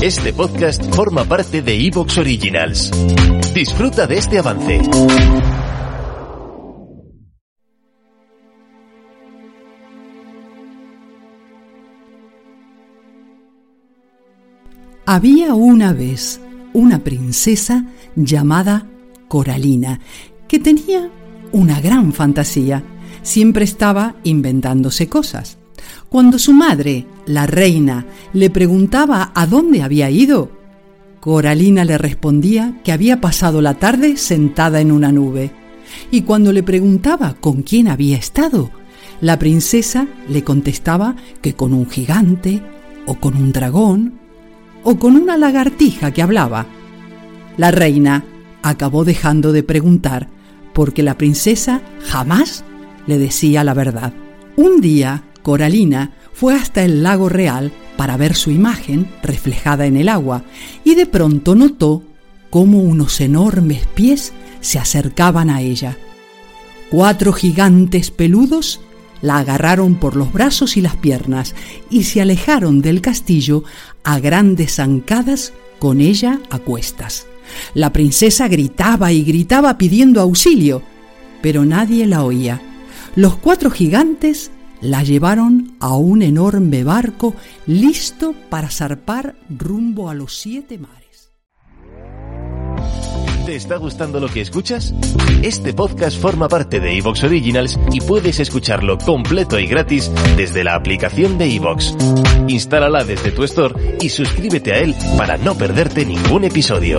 Este podcast forma parte de Evox Originals. Disfruta de este avance. Había una vez una princesa llamada Coralina que tenía una gran fantasía. Siempre estaba inventándose cosas. Cuando su madre, la reina, le preguntaba a dónde había ido, Coralina le respondía que había pasado la tarde sentada en una nube. Y cuando le preguntaba con quién había estado, la princesa le contestaba que con un gigante, o con un dragón, o con una lagartija que hablaba. La reina acabó dejando de preguntar porque la princesa jamás le decía la verdad. Un día, Coralina fue hasta el lago real para ver su imagen reflejada en el agua y de pronto notó cómo unos enormes pies se acercaban a ella. Cuatro gigantes peludos la agarraron por los brazos y las piernas y se alejaron del castillo a grandes zancadas con ella a cuestas. La princesa gritaba y gritaba pidiendo auxilio, pero nadie la oía. Los cuatro gigantes la llevaron a un enorme barco listo para zarpar rumbo a los siete mares. ¿Te está gustando lo que escuchas? Este podcast forma parte de Evox Originals y puedes escucharlo completo y gratis desde la aplicación de Evox. Instálala desde tu store y suscríbete a él para no perderte ningún episodio.